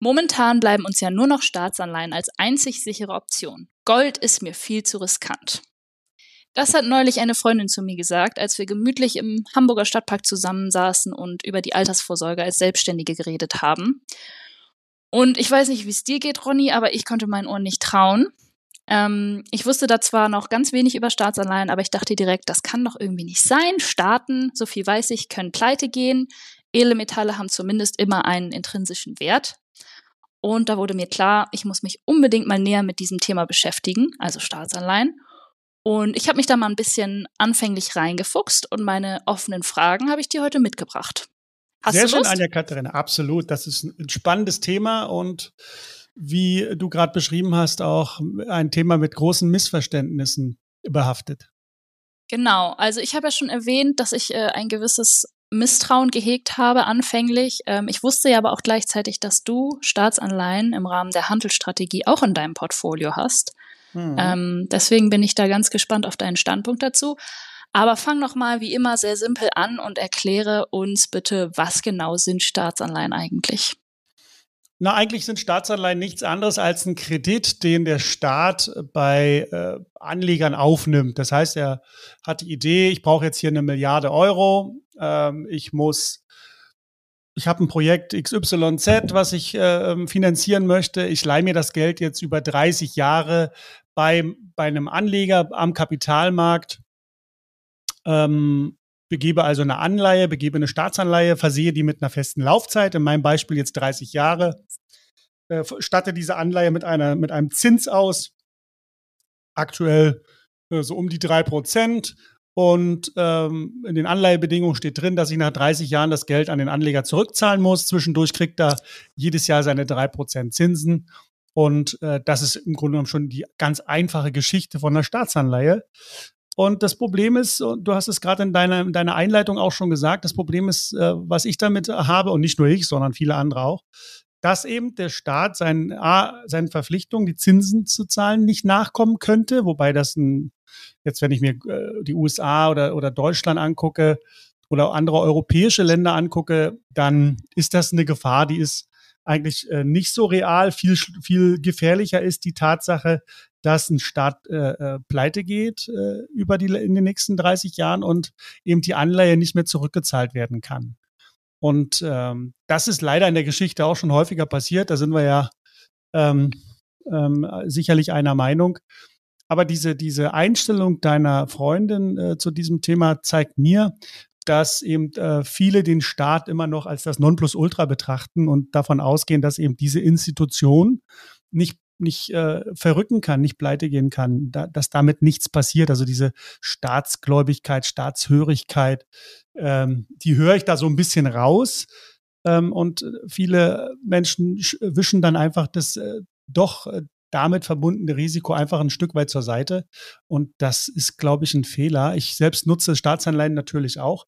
Momentan bleiben uns ja nur noch Staatsanleihen als einzig sichere Option. Gold ist mir viel zu riskant. Das hat neulich eine Freundin zu mir gesagt, als wir gemütlich im Hamburger Stadtpark zusammensaßen und über die Altersvorsorge als Selbstständige geredet haben. Und ich weiß nicht, wie es dir geht, Ronny, aber ich konnte meinen Ohren nicht trauen. Ähm, ich wusste da zwar noch ganz wenig über Staatsanleihen, aber ich dachte direkt, das kann doch irgendwie nicht sein. Staaten, so viel weiß ich, können pleite gehen. Edelmetalle haben zumindest immer einen intrinsischen Wert. Und da wurde mir klar, ich muss mich unbedingt mal näher mit diesem Thema beschäftigen, also Staatsanleihen. Und ich habe mich da mal ein bisschen anfänglich reingefuchst und meine offenen Fragen habe ich dir heute mitgebracht. Hast Sehr schön, Anja Katharina, absolut. Das ist ein spannendes Thema und wie du gerade beschrieben hast, auch ein Thema mit großen Missverständnissen behaftet. Genau, also ich habe ja schon erwähnt, dass ich äh, ein gewisses Misstrauen gehegt habe anfänglich. Ähm, ich wusste ja aber auch gleichzeitig, dass du Staatsanleihen im Rahmen der Handelsstrategie auch in deinem Portfolio hast. Mhm. Ähm, deswegen bin ich da ganz gespannt auf deinen Standpunkt dazu. Aber fang noch mal wie immer sehr simpel an und erkläre uns bitte, was genau sind Staatsanleihen eigentlich? Na, eigentlich sind Staatsanleihen nichts anderes als ein Kredit, den der Staat bei äh, Anlegern aufnimmt. Das heißt, er hat die Idee, ich brauche jetzt hier eine Milliarde Euro, ähm, ich muss ich habe ein Projekt XYZ, was ich äh, finanzieren möchte. Ich leihe mir das Geld jetzt über 30 Jahre bei, bei einem Anleger am Kapitalmarkt, ähm, begebe also eine Anleihe, begebe eine Staatsanleihe, versehe die mit einer festen Laufzeit, in meinem Beispiel jetzt 30 Jahre, äh, statte diese Anleihe mit, einer, mit einem Zins aus, aktuell äh, so um die drei Prozent und ähm, in den Anleihebedingungen steht drin, dass ich nach 30 Jahren das Geld an den Anleger zurückzahlen muss. Zwischendurch kriegt er jedes Jahr seine 3% Zinsen. Und äh, das ist im Grunde genommen schon die ganz einfache Geschichte von einer Staatsanleihe. Und das Problem ist, du hast es gerade in deiner, in deiner Einleitung auch schon gesagt, das Problem ist, äh, was ich damit habe, und nicht nur ich, sondern viele andere auch, dass eben der Staat seinen, seinen Verpflichtungen, die Zinsen zu zahlen, nicht nachkommen könnte, wobei das ein Jetzt, wenn ich mir äh, die USA oder, oder Deutschland angucke oder andere europäische Länder angucke, dann ist das eine Gefahr, die ist eigentlich äh, nicht so real. Viel, viel gefährlicher ist die Tatsache, dass ein Staat äh, äh, pleite geht äh, über die, in den nächsten 30 Jahren und eben die Anleihe nicht mehr zurückgezahlt werden kann. Und ähm, das ist leider in der Geschichte auch schon häufiger passiert. Da sind wir ja ähm, ähm, sicherlich einer Meinung. Aber diese, diese Einstellung deiner Freundin äh, zu diesem Thema zeigt mir, dass eben äh, viele den Staat immer noch als das Nonplusultra betrachten und davon ausgehen, dass eben diese Institution nicht nicht äh, verrücken kann, nicht pleite gehen kann, da, dass damit nichts passiert. Also diese Staatsgläubigkeit, Staatshörigkeit, ähm, die höre ich da so ein bisschen raus. Ähm, und viele Menschen wischen dann einfach das äh, doch äh, damit verbundene Risiko einfach ein Stück weit zur Seite. Und das ist, glaube ich, ein Fehler. Ich selbst nutze Staatsanleihen natürlich auch,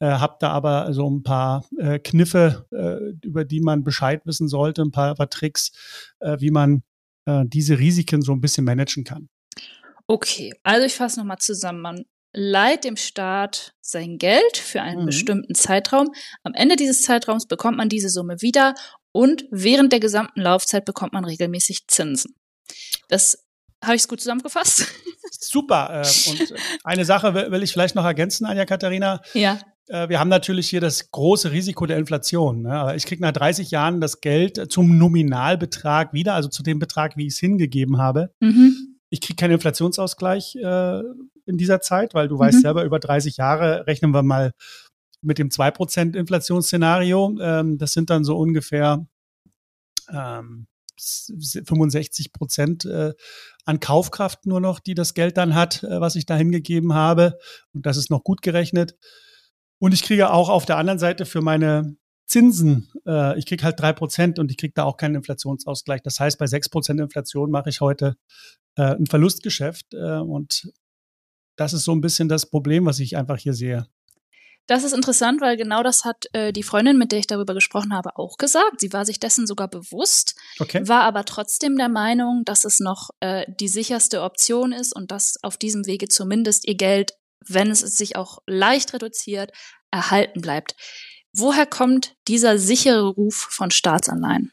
äh, habe da aber so ein paar äh, Kniffe, äh, über die man Bescheid wissen sollte, ein paar, paar Tricks, äh, wie man äh, diese Risiken so ein bisschen managen kann. Okay, also ich fasse nochmal zusammen. Man leiht dem Staat sein Geld für einen mhm. bestimmten Zeitraum. Am Ende dieses Zeitraums bekommt man diese Summe wieder und während der gesamten Laufzeit bekommt man regelmäßig Zinsen. Das habe ich es gut zusammengefasst. Super. Äh, und eine Sache will ich vielleicht noch ergänzen, Anja Katharina. Ja. Äh, wir haben natürlich hier das große Risiko der Inflation. Ne? Ich kriege nach 30 Jahren das Geld zum Nominalbetrag wieder, also zu dem Betrag, wie ich es hingegeben habe. Mhm. Ich kriege keinen Inflationsausgleich äh, in dieser Zeit, weil du mhm. weißt selber, über 30 Jahre rechnen wir mal mit dem 2% Inflationsszenario. Ähm, das sind dann so ungefähr ähm, 65 Prozent äh, an Kaufkraft nur noch, die das Geld dann hat, äh, was ich da hingegeben habe. Und das ist noch gut gerechnet. Und ich kriege auch auf der anderen Seite für meine Zinsen, äh, ich kriege halt drei Prozent und ich kriege da auch keinen Inflationsausgleich. Das heißt, bei sechs Prozent Inflation mache ich heute äh, ein Verlustgeschäft. Äh, und das ist so ein bisschen das Problem, was ich einfach hier sehe. Das ist interessant, weil genau das hat äh, die Freundin, mit der ich darüber gesprochen habe, auch gesagt. Sie war sich dessen sogar bewusst, okay. war aber trotzdem der Meinung, dass es noch äh, die sicherste Option ist und dass auf diesem Wege zumindest ihr Geld, wenn es sich auch leicht reduziert, erhalten bleibt. Woher kommt dieser sichere Ruf von Staatsanleihen?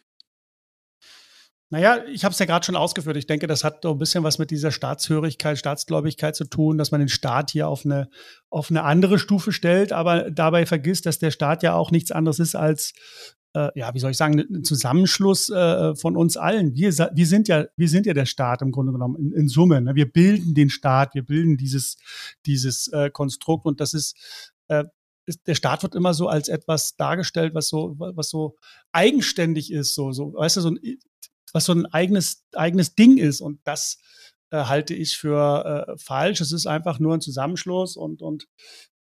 Naja, ich habe es ja gerade schon ausgeführt. Ich denke, das hat so ein bisschen was mit dieser Staatshörigkeit, Staatsgläubigkeit zu tun, dass man den Staat hier auf eine, auf eine andere Stufe stellt, aber dabei vergisst, dass der Staat ja auch nichts anderes ist als, äh, ja, wie soll ich sagen, ein Zusammenschluss äh, von uns allen. Wir, wir, sind ja, wir sind ja der Staat im Grunde genommen in, in Summe. Ne? Wir bilden den Staat, wir bilden dieses, dieses äh, Konstrukt und das ist, äh, ist, der Staat wird immer so als etwas dargestellt, was so, was so eigenständig ist, so, so, weißt du, so ein was so ein eigenes, eigenes Ding ist. Und das äh, halte ich für äh, falsch. Es ist einfach nur ein Zusammenschluss und, und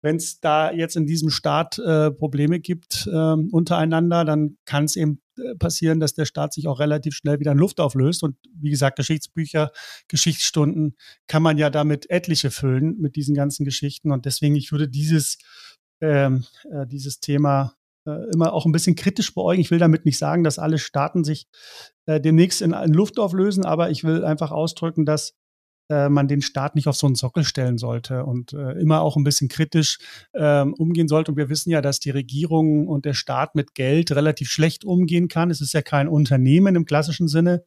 wenn es da jetzt in diesem Staat äh, Probleme gibt äh, untereinander, dann kann es eben äh, passieren, dass der Staat sich auch relativ schnell wieder in Luft auflöst. Und wie gesagt, Geschichtsbücher, Geschichtsstunden kann man ja damit etliche füllen mit diesen ganzen Geschichten. Und deswegen, ich würde dieses, ähm, äh, dieses Thema immer auch ein bisschen kritisch beäugen. Ich will damit nicht sagen, dass alle Staaten sich äh, demnächst in, in, Luft auflösen, aber ich will einfach ausdrücken, dass äh, man den Staat nicht auf so einen Sockel stellen sollte und äh, immer auch ein bisschen kritisch ähm, umgehen sollte. Und wir wissen ja, dass die Regierung und der Staat mit Geld relativ schlecht umgehen kann. Es ist ja kein Unternehmen im klassischen Sinne.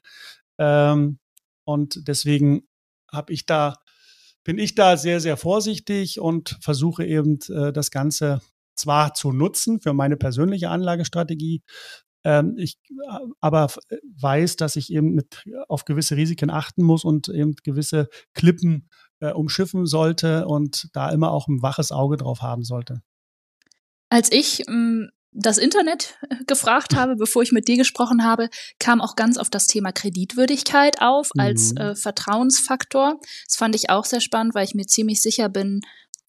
Ähm, und deswegen habe ich da bin ich da sehr, sehr vorsichtig und versuche eben äh, das Ganze zwar zu nutzen für meine persönliche Anlagestrategie, ähm, ich aber weiß, dass ich eben mit auf gewisse Risiken achten muss und eben gewisse Klippen äh, umschiffen sollte und da immer auch ein waches Auge drauf haben sollte. Als ich ähm, das Internet äh, gefragt habe, bevor ich mit dir gesprochen habe, kam auch ganz auf das Thema Kreditwürdigkeit auf als mhm. äh, Vertrauensfaktor. Das fand ich auch sehr spannend, weil ich mir ziemlich sicher bin,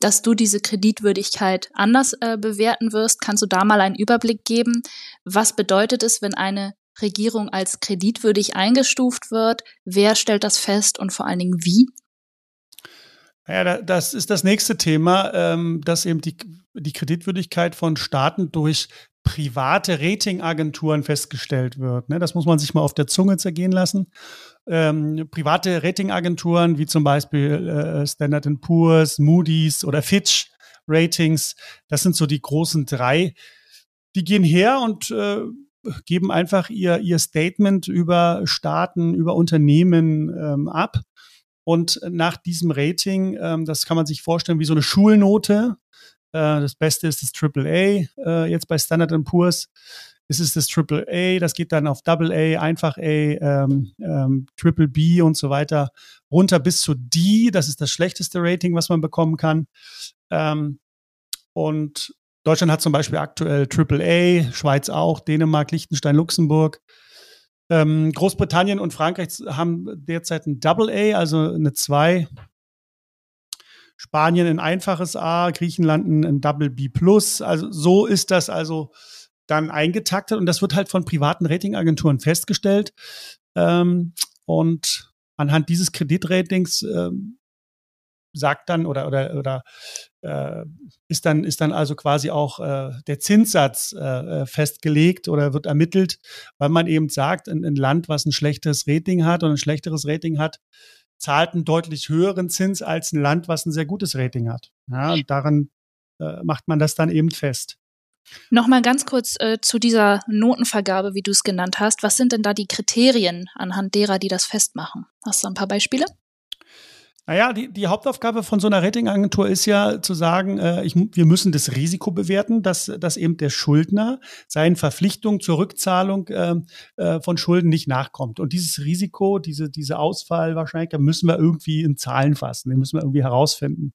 dass du diese Kreditwürdigkeit anders äh, bewerten wirst. Kannst du da mal einen Überblick geben? Was bedeutet es, wenn eine Regierung als kreditwürdig eingestuft wird? Wer stellt das fest und vor allen Dingen wie? Ja, das ist das nächste Thema, ähm, dass eben die, die Kreditwürdigkeit von Staaten durch private Ratingagenturen festgestellt wird. Ne? Das muss man sich mal auf der Zunge zergehen lassen. Ähm, private Ratingagenturen wie zum Beispiel äh, Standard Poor's, Moody's oder Fitch Ratings, das sind so die großen drei. Die gehen her und äh, geben einfach ihr, ihr Statement über Staaten, über Unternehmen ähm, ab. Und nach diesem Rating, ähm, das kann man sich vorstellen wie so eine Schulnote, äh, das Beste ist das AAA. Äh, jetzt bei Standard Poor's ist es das AAA. Das geht dann auf Double A, Einfach A, ähm, ähm, Triple B und so weiter runter bis zu D. Das ist das schlechteste Rating, was man bekommen kann. Ähm, und Deutschland hat zum Beispiel aktuell AAA, Schweiz auch, Dänemark, Liechtenstein, Luxemburg. Ähm, Großbritannien und Frankreich haben derzeit ein Double A, also eine 2 Spanien ein einfaches A, Griechenland ein, Double B plus. Also so ist das also dann eingetaktet und das wird halt von privaten Ratingagenturen festgestellt. Ähm, und anhand dieses Kreditratings ähm, sagt dann oder oder oder äh, ist dann ist dann also quasi auch äh, der Zinssatz äh, äh festgelegt oder wird ermittelt, weil man eben sagt, ein, ein Land, was ein schlechtes Rating hat und ein schlechteres Rating hat, zahlt einen deutlich höheren Zins als ein Land, was ein sehr gutes Rating hat. Ja, und daran äh, macht man das dann eben fest. Nochmal ganz kurz äh, zu dieser Notenvergabe, wie du es genannt hast. Was sind denn da die Kriterien anhand derer, die das festmachen? Hast du ein paar Beispiele? Naja, die, die Hauptaufgabe von so einer Ratingagentur ist ja zu sagen, äh, ich, wir müssen das Risiko bewerten, dass, dass eben der Schuldner seinen Verpflichtungen zur Rückzahlung äh, äh, von Schulden nicht nachkommt. Und dieses Risiko, diese, diese Ausfall wahrscheinlich, da müssen wir irgendwie in Zahlen fassen, den müssen wir irgendwie herausfinden.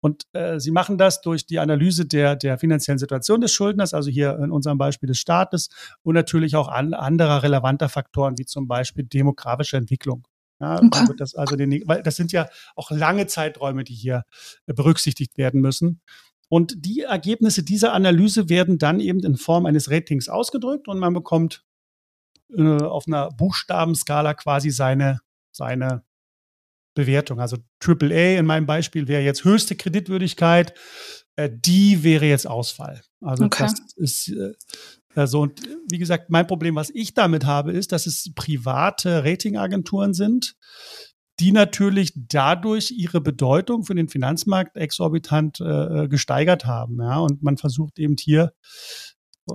Und äh, sie machen das durch die Analyse der, der finanziellen Situation des Schuldners, also hier in unserem Beispiel des Staates und natürlich auch an, anderer relevanter Faktoren, wie zum Beispiel demografische Entwicklung. Ja, okay. das also den, weil das sind ja auch lange Zeiträume, die hier äh, berücksichtigt werden müssen. Und die Ergebnisse dieser Analyse werden dann eben in Form eines Ratings ausgedrückt und man bekommt äh, auf einer Buchstabenskala quasi seine, seine Bewertung. Also AAA in meinem Beispiel wäre jetzt höchste Kreditwürdigkeit, äh, die wäre jetzt Ausfall. Also okay. das ist äh, also, und wie gesagt, mein Problem, was ich damit habe, ist, dass es private Ratingagenturen sind, die natürlich dadurch ihre Bedeutung für den Finanzmarkt exorbitant äh, gesteigert haben. Ja, und man versucht eben hier,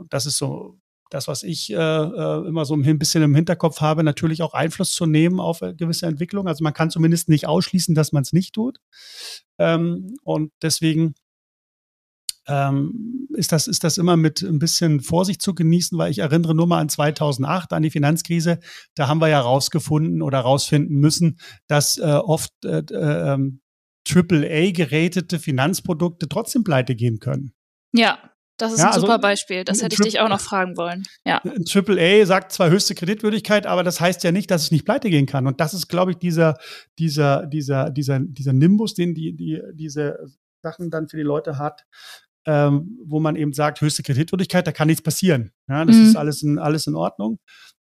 das ist so das, was ich äh, äh, immer so ein bisschen im Hinterkopf habe, natürlich auch Einfluss zu nehmen auf äh, gewisse Entwicklungen. Also man kann zumindest nicht ausschließen, dass man es nicht tut. Ähm, und deswegen ähm, ist, das, ist das immer mit ein bisschen Vorsicht zu genießen, weil ich erinnere nur mal an 2008, an die Finanzkrise. Da haben wir ja rausgefunden oder rausfinden müssen, dass äh, oft äh, äh, AAA-gerätete Finanzprodukte trotzdem pleite gehen können. Ja, das ist ja, ein also super Beispiel. Das hätte ich dich auch noch fragen wollen. Ja. Ein AAA sagt zwar höchste Kreditwürdigkeit, aber das heißt ja nicht, dass es nicht pleite gehen kann. Und das ist, glaube ich, dieser, dieser, dieser, dieser, dieser Nimbus, den die, die, diese Sachen dann für die Leute hat, ähm, wo man eben sagt, höchste Kreditwürdigkeit, da kann nichts passieren. Ja, das mhm. ist alles in, alles in Ordnung.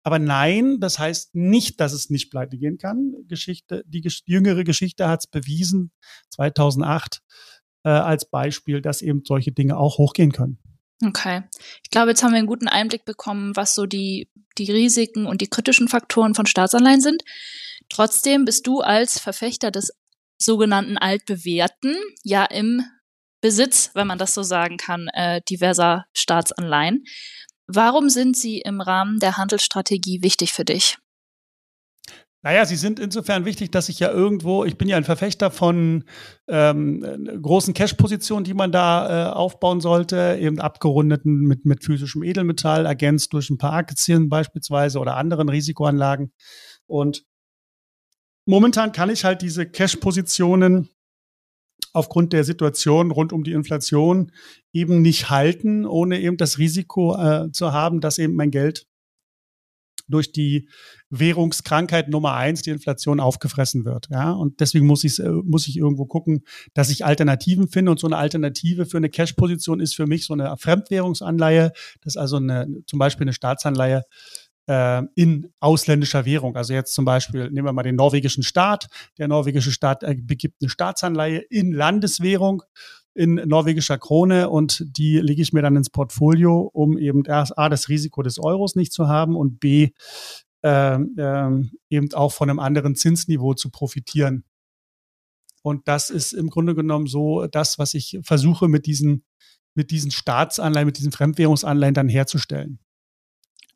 Aber nein, das heißt nicht, dass es nicht pleite gehen kann. Geschichte, die, die jüngere Geschichte hat es bewiesen, 2008 äh, als Beispiel, dass eben solche Dinge auch hochgehen können. Okay. Ich glaube, jetzt haben wir einen guten Einblick bekommen, was so die, die Risiken und die kritischen Faktoren von Staatsanleihen sind. Trotzdem bist du als Verfechter des sogenannten altbewährten ja im Besitz, wenn man das so sagen kann, äh, diverser Staatsanleihen. Warum sind sie im Rahmen der Handelsstrategie wichtig für dich? Naja, sie sind insofern wichtig, dass ich ja irgendwo, ich bin ja ein Verfechter von ähm, großen Cash-Positionen, die man da äh, aufbauen sollte, eben abgerundeten mit, mit physischem Edelmetall, ergänzt durch ein paar Aktien beispielsweise oder anderen Risikoanlagen. Und momentan kann ich halt diese Cash-Positionen aufgrund der Situation rund um die Inflation eben nicht halten, ohne eben das Risiko äh, zu haben, dass eben mein Geld durch die Währungskrankheit Nummer eins, die Inflation, aufgefressen wird. Ja, und deswegen muss ich, äh, muss ich irgendwo gucken, dass ich Alternativen finde. Und so eine Alternative für eine Cash-Position ist für mich so eine Fremdwährungsanleihe. Das ist also eine, zum Beispiel eine Staatsanleihe äh, in ausländischer Währung. Also jetzt zum Beispiel nehmen wir mal den norwegischen Staat. Der norwegische Staat äh, begibt eine Staatsanleihe in Landeswährung in norwegischer Krone und die lege ich mir dann ins Portfolio, um eben erst A, das Risiko des Euros nicht zu haben und B, äh, äh, eben auch von einem anderen Zinsniveau zu profitieren. Und das ist im Grunde genommen so das, was ich versuche mit diesen, mit diesen Staatsanleihen, mit diesen Fremdwährungsanleihen dann herzustellen.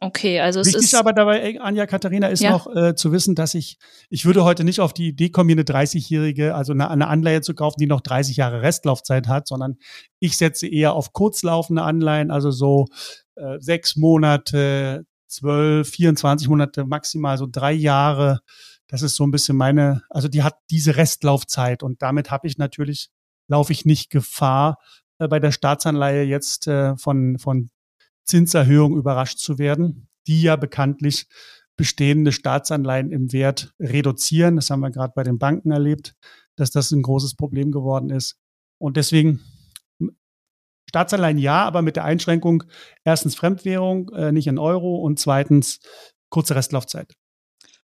Okay, also es Wichtig ist aber dabei, Anja Katharina, ist ja. noch äh, zu wissen, dass ich, ich würde heute nicht auf die Idee kommen, mir eine 30-jährige, also eine, eine Anleihe zu kaufen, die noch 30 Jahre Restlaufzeit hat, sondern ich setze eher auf kurzlaufende Anleihen, also so äh, sechs Monate, zwölf, 24 Monate, maximal so drei Jahre. Das ist so ein bisschen meine, also die hat diese Restlaufzeit und damit habe ich natürlich, laufe ich nicht Gefahr, äh, bei der Staatsanleihe jetzt äh, von, von Zinserhöhung überrascht zu werden, die ja bekanntlich bestehende Staatsanleihen im Wert reduzieren. Das haben wir gerade bei den Banken erlebt, dass das ein großes Problem geworden ist. Und deswegen Staatsanleihen ja, aber mit der Einschränkung erstens Fremdwährung, äh, nicht in Euro und zweitens kurze Restlaufzeit.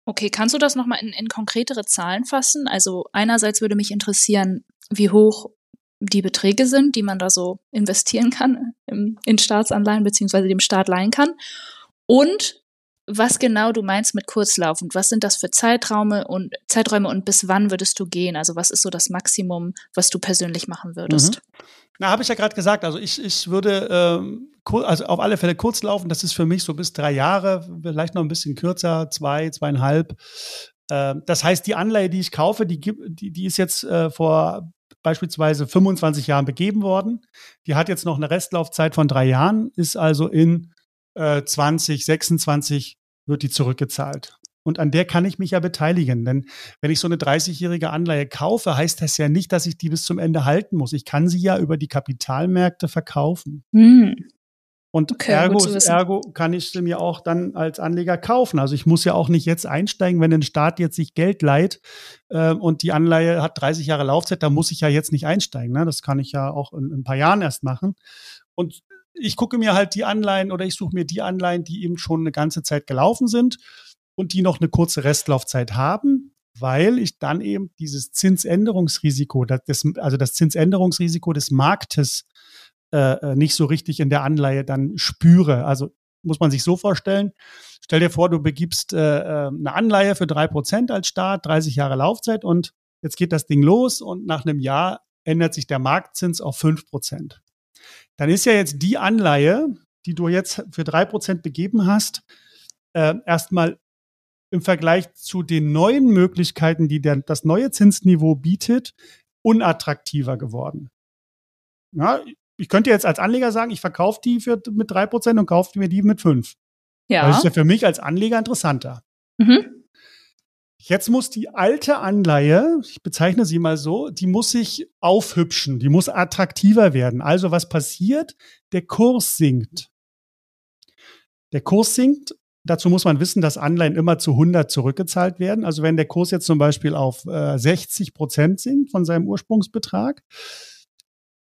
Okay, kannst du das nochmal in, in konkretere Zahlen fassen? Also einerseits würde mich interessieren, wie hoch die Beträge sind, die man da so investieren kann im, in Staatsanleihen beziehungsweise dem Staat leihen kann. Und was genau du meinst mit kurzlaufend. Was sind das für Zeiträume und Zeiträume und bis wann würdest du gehen? Also was ist so das Maximum, was du persönlich machen würdest? Mhm. Na, habe ich ja gerade gesagt. Also ich, ich würde ähm, also auf alle Fälle kurz laufen. Das ist für mich so bis drei Jahre, vielleicht noch ein bisschen kürzer, zwei, zweieinhalb. Äh, das heißt, die Anleihe, die ich kaufe, die, die, die ist jetzt äh, vor beispielsweise 25 Jahren begeben worden. Die hat jetzt noch eine Restlaufzeit von drei Jahren, ist also in äh, 2026 wird die zurückgezahlt. Und an der kann ich mich ja beteiligen. Denn wenn ich so eine 30-jährige Anleihe kaufe, heißt das ja nicht, dass ich die bis zum Ende halten muss. Ich kann sie ja über die Kapitalmärkte verkaufen. Hm. Und okay, ergo, ergo kann ich sie mir auch dann als Anleger kaufen. Also ich muss ja auch nicht jetzt einsteigen, wenn ein Staat jetzt sich Geld leiht äh, und die Anleihe hat 30 Jahre Laufzeit, da muss ich ja jetzt nicht einsteigen. Ne? Das kann ich ja auch in, in ein paar Jahren erst machen. Und ich gucke mir halt die Anleihen oder ich suche mir die Anleihen, die eben schon eine ganze Zeit gelaufen sind und die noch eine kurze Restlaufzeit haben, weil ich dann eben dieses Zinsänderungsrisiko, das, also das Zinsänderungsrisiko des Marktes äh, äh, nicht so richtig in der Anleihe dann spüre. Also muss man sich so vorstellen. Stell dir vor, du begibst äh, äh eine Anleihe für drei Prozent als Staat, 30 Jahre Laufzeit und jetzt geht das Ding los und nach einem Jahr ändert sich der Marktzins auf fünf Prozent. Dann ist ja jetzt die Anleihe, die du jetzt für drei Prozent begeben hast, äh, erstmal im Vergleich zu den neuen Möglichkeiten, die der, das neue Zinsniveau bietet, unattraktiver geworden. Ja, ich könnte jetzt als Anleger sagen, ich verkaufe die für, mit drei Prozent und kaufe mir die mit fünf. Ja. Das ist ja für mich als Anleger interessanter. Mhm. Jetzt muss die alte Anleihe, ich bezeichne sie mal so, die muss sich aufhübschen, die muss attraktiver werden. Also was passiert? Der Kurs sinkt. Der Kurs sinkt. Dazu muss man wissen, dass Anleihen immer zu 100 zurückgezahlt werden. Also wenn der Kurs jetzt zum Beispiel auf äh, 60 Prozent sinkt von seinem Ursprungsbetrag,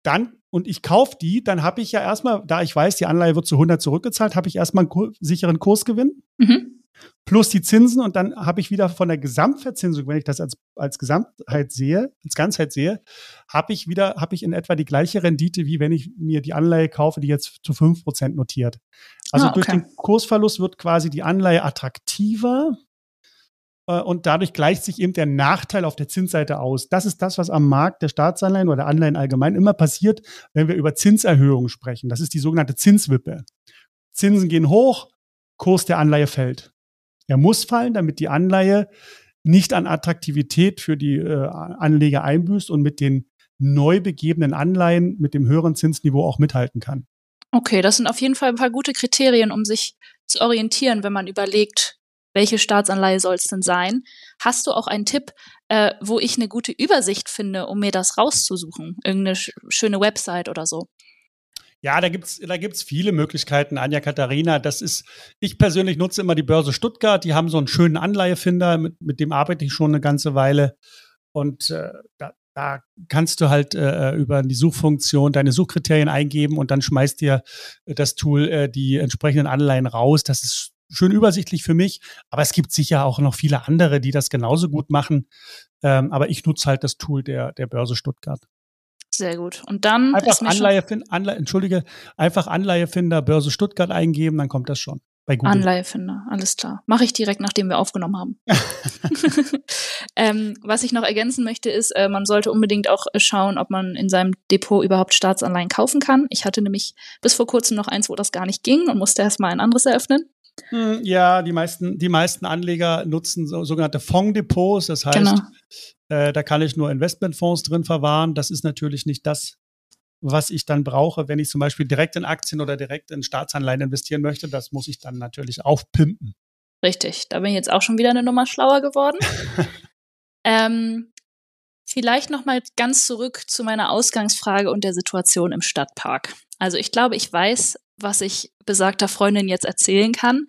dann und ich kaufe die, dann habe ich ja erstmal, da ich weiß, die Anleihe wird zu 100 zurückgezahlt, habe ich erstmal einen sicheren Kursgewinn. Mhm plus die Zinsen und dann habe ich wieder von der Gesamtverzinsung, wenn ich das als, als Gesamtheit sehe, als Ganzheit sehe, habe ich wieder, habe ich in etwa die gleiche Rendite, wie wenn ich mir die Anleihe kaufe, die jetzt zu fünf Prozent notiert. Also ah, okay. durch den Kursverlust wird quasi die Anleihe attraktiver und dadurch gleicht sich eben der Nachteil auf der Zinsseite aus. Das ist das, was am Markt der Staatsanleihen oder Anleihen allgemein immer passiert, wenn wir über Zinserhöhungen sprechen. Das ist die sogenannte Zinswippe. Zinsen gehen hoch, Kurs der Anleihe fällt. Er muss fallen, damit die Anleihe nicht an Attraktivität für die äh, Anleger einbüßt und mit den neu begebenen Anleihen mit dem höheren Zinsniveau auch mithalten kann. Okay, das sind auf jeden Fall ein paar gute Kriterien, um sich zu orientieren, wenn man überlegt, welche Staatsanleihe soll es denn sein? Hast du auch einen Tipp, äh, wo ich eine gute Übersicht finde, um mir das rauszusuchen? Irgendeine sch schöne Website oder so? Ja, da gibt's da gibt's viele Möglichkeiten, Anja Katharina. Das ist, ich persönlich nutze immer die Börse Stuttgart. Die haben so einen schönen Anleihefinder, mit, mit dem arbeite ich schon eine ganze Weile. Und äh, da, da kannst du halt äh, über die Suchfunktion deine Suchkriterien eingeben und dann schmeißt dir das Tool äh, die entsprechenden Anleihen raus. Das ist schön übersichtlich für mich, aber es gibt sicher auch noch viele andere, die das genauso gut machen. Ähm, aber ich nutze halt das Tool der, der Börse Stuttgart. Sehr gut. Und dann einfach Anleihefinder, Anleihe, entschuldige, einfach Anleihefinder Börse Stuttgart eingeben, dann kommt das schon. Bei Google. Anleihefinder, alles klar. Mache ich direkt, nachdem wir aufgenommen haben. ähm, was ich noch ergänzen möchte, ist, äh, man sollte unbedingt auch schauen, ob man in seinem Depot überhaupt Staatsanleihen kaufen kann. Ich hatte nämlich bis vor kurzem noch eins, wo das gar nicht ging und musste erstmal ein anderes eröffnen. Hm, ja, die meisten, die meisten Anleger nutzen so, sogenannte Fonddepots. Das heißt, genau. Äh, da kann ich nur Investmentfonds drin verwahren. Das ist natürlich nicht das, was ich dann brauche, wenn ich zum Beispiel direkt in Aktien oder direkt in Staatsanleihen investieren möchte. Das muss ich dann natürlich aufpimpen. Richtig, da bin ich jetzt auch schon wieder eine Nummer schlauer geworden. ähm, vielleicht noch mal ganz zurück zu meiner Ausgangsfrage und der Situation im Stadtpark. Also ich glaube, ich weiß, was ich besagter Freundin jetzt erzählen kann.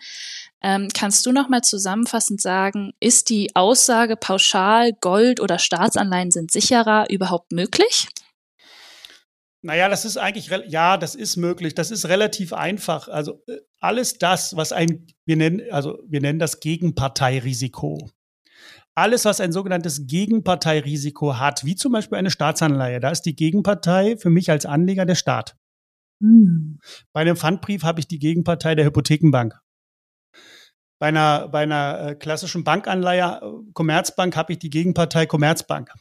Ähm, kannst du noch mal zusammenfassend sagen, ist die Aussage pauschal Gold oder Staatsanleihen sind sicherer überhaupt möglich? Naja, das ist eigentlich, ja, das ist möglich. Das ist relativ einfach. Also äh, alles das, was ein, wir nennen, also wir nennen das Gegenparteirisiko. Alles, was ein sogenanntes Gegenparteirisiko hat, wie zum Beispiel eine Staatsanleihe, da ist die Gegenpartei für mich als Anleger der Staat. Hm. Bei einem Pfandbrief habe ich die Gegenpartei der Hypothekenbank. Bei einer, bei einer äh, klassischen Bankanleihe, äh, Commerzbank, habe ich die Gegenpartei Commerzbank.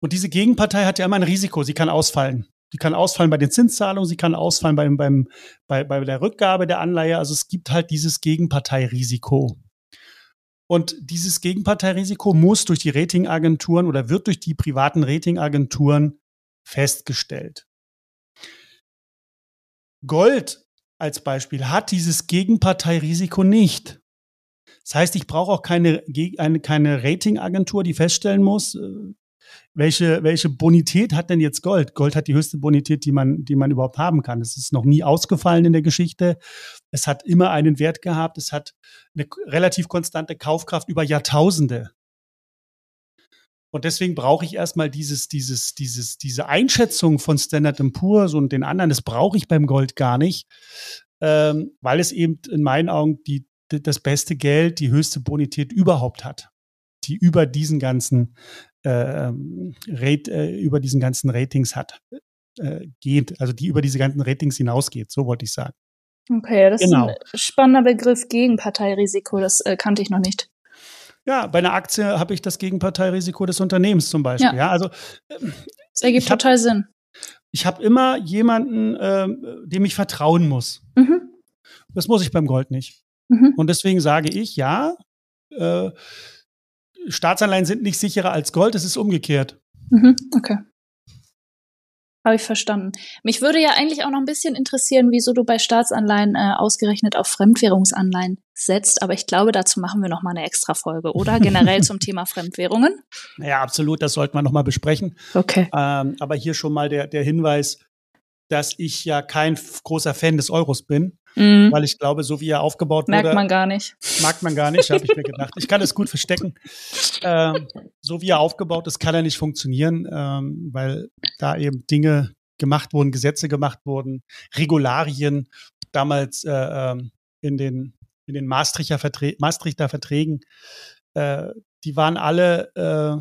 Und diese Gegenpartei hat ja immer ein Risiko. Sie kann ausfallen. Sie kann ausfallen bei den Zinszahlungen, sie kann ausfallen beim, beim, bei, bei der Rückgabe der Anleihe. Also es gibt halt dieses Gegenparteirisiko. Und dieses Gegenparteirisiko muss durch die Ratingagenturen oder wird durch die privaten Ratingagenturen festgestellt. Gold als Beispiel hat dieses Gegenparteirisiko nicht. Das heißt, ich brauche auch keine, eine, keine Ratingagentur, die feststellen muss, äh, welche, welche Bonität hat denn jetzt Gold? Gold hat die höchste Bonität, die man, die man überhaupt haben kann. Es ist noch nie ausgefallen in der Geschichte. Es hat immer einen Wert gehabt. Es hat eine relativ konstante Kaufkraft über Jahrtausende. Und deswegen brauche ich erstmal dieses, dieses, dieses, diese Einschätzung von Standard Poor's und den anderen, das brauche ich beim Gold gar nicht, ähm, weil es eben in meinen Augen die, das beste Geld, die höchste Bonität überhaupt hat, die über diesen ganzen äh, ähm, Rate, äh, über diesen ganzen Ratings hat, äh, geht, also die über diese ganzen Ratings hinausgeht, so wollte ich sagen. Okay, das genau. ist ein spannender Begriff Gegenparteirisiko, das äh, kannte ich noch nicht. Ja, bei einer Aktie habe ich das Gegenparteirisiko des Unternehmens zum Beispiel. Ja, ja also das ergibt hab, total Sinn. Ich habe immer jemanden, äh, dem ich vertrauen muss. Mhm. Das muss ich beim Gold nicht. Mhm. Und deswegen sage ich, ja, äh, Staatsanleihen sind nicht sicherer als Gold, es ist umgekehrt. Mhm. Okay. Habe ich verstanden. Mich würde ja eigentlich auch noch ein bisschen interessieren, wieso du bei Staatsanleihen äh, ausgerechnet auf Fremdwährungsanleihen setzt. Aber ich glaube, dazu machen wir noch mal eine extra Folge, oder? Generell zum Thema Fremdwährungen. Ja, absolut. Das sollten wir noch mal besprechen. Okay. Ähm, aber hier schon mal der, der Hinweis, dass ich ja kein großer Fan des Euros bin, mhm. weil ich glaube, so wie er aufgebaut Merkt wurde. Merkt man gar nicht. Mag man gar nicht, habe ich mir gedacht. Ich kann es gut verstecken. Ähm, so wie er aufgebaut ist, kann er nicht funktionieren, ähm, weil da eben Dinge gemacht wurden, Gesetze gemacht wurden, Regularien damals äh, ähm, in den in den Maastrichter, Verträ Maastrichter Verträgen, äh, die waren alle äh,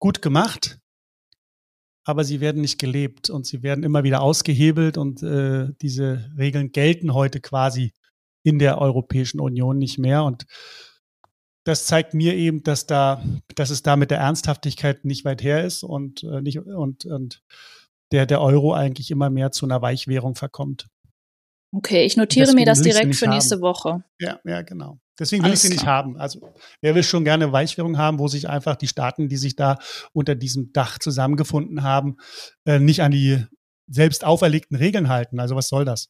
gut gemacht, aber sie werden nicht gelebt und sie werden immer wieder ausgehebelt und äh, diese Regeln gelten heute quasi in der Europäischen Union nicht mehr und das zeigt mir eben, dass da, dass es da mit der Ernsthaftigkeit nicht weit her ist und äh, nicht und, und der, der Euro eigentlich immer mehr zu einer Weichwährung verkommt. Okay, ich notiere mir das direkt für nächste haben. Woche. Ja, ja, genau. Deswegen will Alles ich sie nicht haben. Also wer will schon gerne Weichwährung haben, wo sich einfach die Staaten, die sich da unter diesem Dach zusammengefunden haben, äh, nicht an die selbst auferlegten Regeln halten. Also was soll das?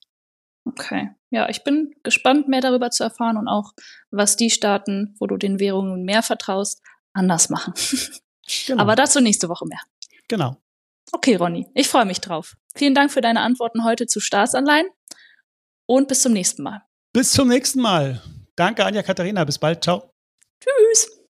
Okay. Ja, ich bin gespannt, mehr darüber zu erfahren und auch, was die Staaten, wo du den Währungen mehr vertraust, anders machen. Genau. Aber dazu nächste Woche mehr. Genau. Okay, Ronny, ich freue mich drauf. Vielen Dank für deine Antworten heute zu Staatsanleihen und bis zum nächsten Mal. Bis zum nächsten Mal. Danke, Anja Katharina. Bis bald. Ciao. Tschüss.